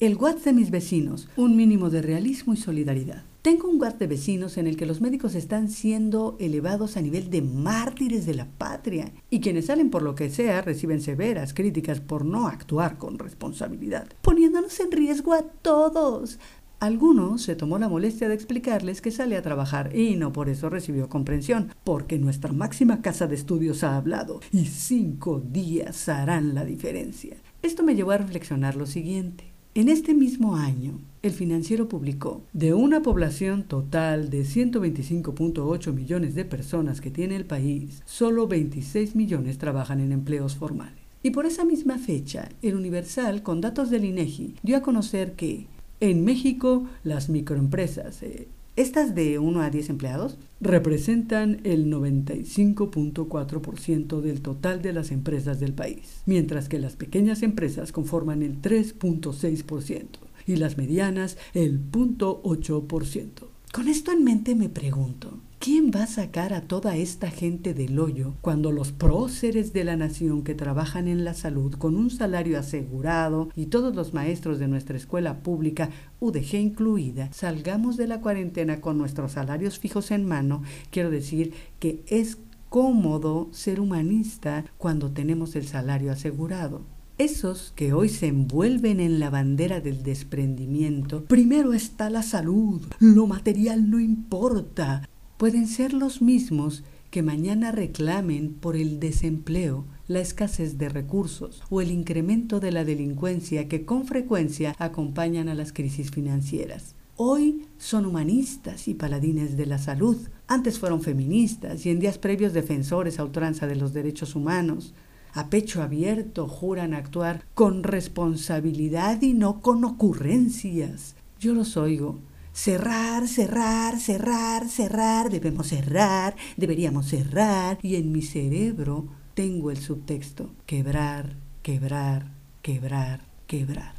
El WhatsApp de mis vecinos, un mínimo de realismo y solidaridad. Tengo un WhatsApp de vecinos en el que los médicos están siendo elevados a nivel de mártires de la patria y quienes salen por lo que sea reciben severas críticas por no actuar con responsabilidad, poniéndonos en riesgo a todos. Algunos se tomó la molestia de explicarles que sale a trabajar y no por eso recibió comprensión, porque nuestra máxima casa de estudios ha hablado y cinco días harán la diferencia. Esto me llevó a reflexionar lo siguiente. En este mismo año, el financiero publicó, de una población total de 125.8 millones de personas que tiene el país, solo 26 millones trabajan en empleos formales. Y por esa misma fecha, el Universal, con datos del INEGI, dio a conocer que en México las microempresas, eh, estas de 1 a 10 empleados representan el 95.4% del total de las empresas del país, mientras que las pequeñas empresas conforman el 3.6% y las medianas el 0.8%. Con esto en mente me pregunto, ¿Quién va a sacar a toda esta gente del hoyo cuando los próceres de la nación que trabajan en la salud con un salario asegurado y todos los maestros de nuestra escuela pública, UDG incluida, salgamos de la cuarentena con nuestros salarios fijos en mano? Quiero decir que es cómodo ser humanista cuando tenemos el salario asegurado. Esos que hoy se envuelven en la bandera del desprendimiento, primero está la salud, lo material no importa, pueden ser los mismos que mañana reclamen por el desempleo, la escasez de recursos o el incremento de la delincuencia que con frecuencia acompañan a las crisis financieras. Hoy son humanistas y paladines de la salud. Antes fueron feministas y en días previos defensores a ultranza de los derechos humanos. A pecho abierto juran actuar con responsabilidad y no con ocurrencias. Yo los oigo cerrar, cerrar, cerrar, cerrar, debemos cerrar, deberíamos cerrar. Y en mi cerebro tengo el subtexto, quebrar, quebrar, quebrar, quebrar.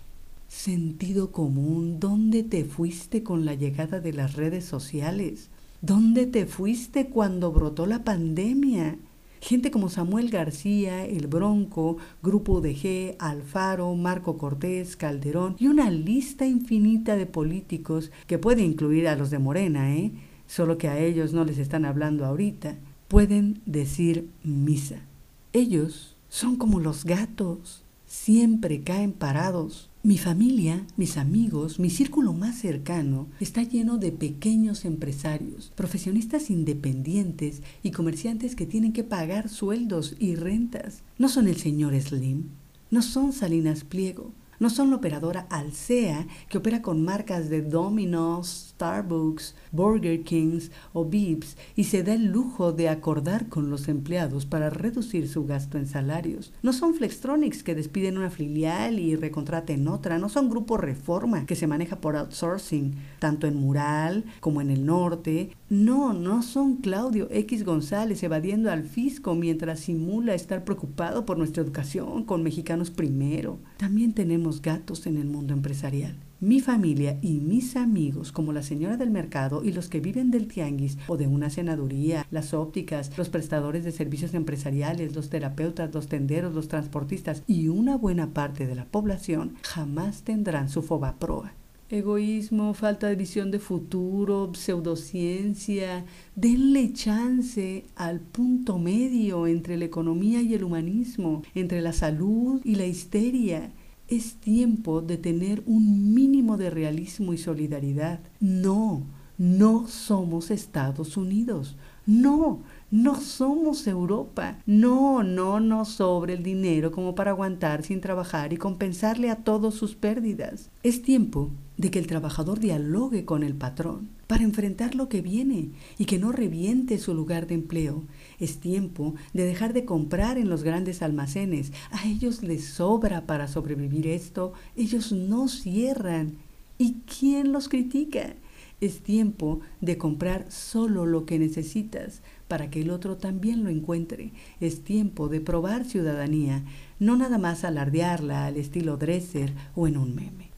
Sentido común, ¿dónde te fuiste con la llegada de las redes sociales? ¿Dónde te fuiste cuando brotó la pandemia? Gente como Samuel García, El Bronco, Grupo G, Alfaro, Marco Cortés, Calderón y una lista infinita de políticos que puede incluir a los de Morena, ¿eh? solo que a ellos no les están hablando ahorita, pueden decir misa. Ellos son como los gatos, siempre caen parados, mi familia, mis amigos, mi círculo más cercano está lleno de pequeños empresarios, profesionistas independientes y comerciantes que tienen que pagar sueldos y rentas. No son el señor Slim, no son Salinas Pliego, no son la operadora Alsea, que opera con marcas de Domino's, Starbucks, Burger Kings o Vips y se da el lujo de acordar con los empleados para reducir su gasto en salarios. No son Flextronics que despiden una filial y recontraten otra. No son Grupo Reforma que se maneja por outsourcing, tanto en Mural como en el norte. No, no son Claudio X González evadiendo al fisco mientras simula estar preocupado por nuestra educación con mexicanos primero. También tenemos gatos en el mundo empresarial. Mi familia y mis amigos, como la señora del mercado y los que viven del tianguis o de una senaduría, las ópticas, los prestadores de servicios empresariales, los terapeutas, los tenderos, los transportistas y una buena parte de la población jamás tendrán su fobaproa egoísmo, falta de visión de futuro, pseudociencia. Denle chance al punto medio entre la economía y el humanismo, entre la salud y la histeria. Es tiempo de tener un mínimo de realismo y solidaridad. No, no somos Estados Unidos. No, no somos Europa. No, no nos sobra el dinero como para aguantar sin trabajar y compensarle a todos sus pérdidas. Es tiempo de que el trabajador dialogue con el patrón para enfrentar lo que viene y que no reviente su lugar de empleo. Es tiempo de dejar de comprar en los grandes almacenes. A ellos les sobra para sobrevivir esto. Ellos no cierran. ¿Y quién los critica? Es tiempo de comprar solo lo que necesitas para que el otro también lo encuentre. Es tiempo de probar ciudadanía, no nada más alardearla al estilo Dresser o en un meme.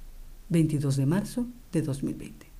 22 de marzo de 2020.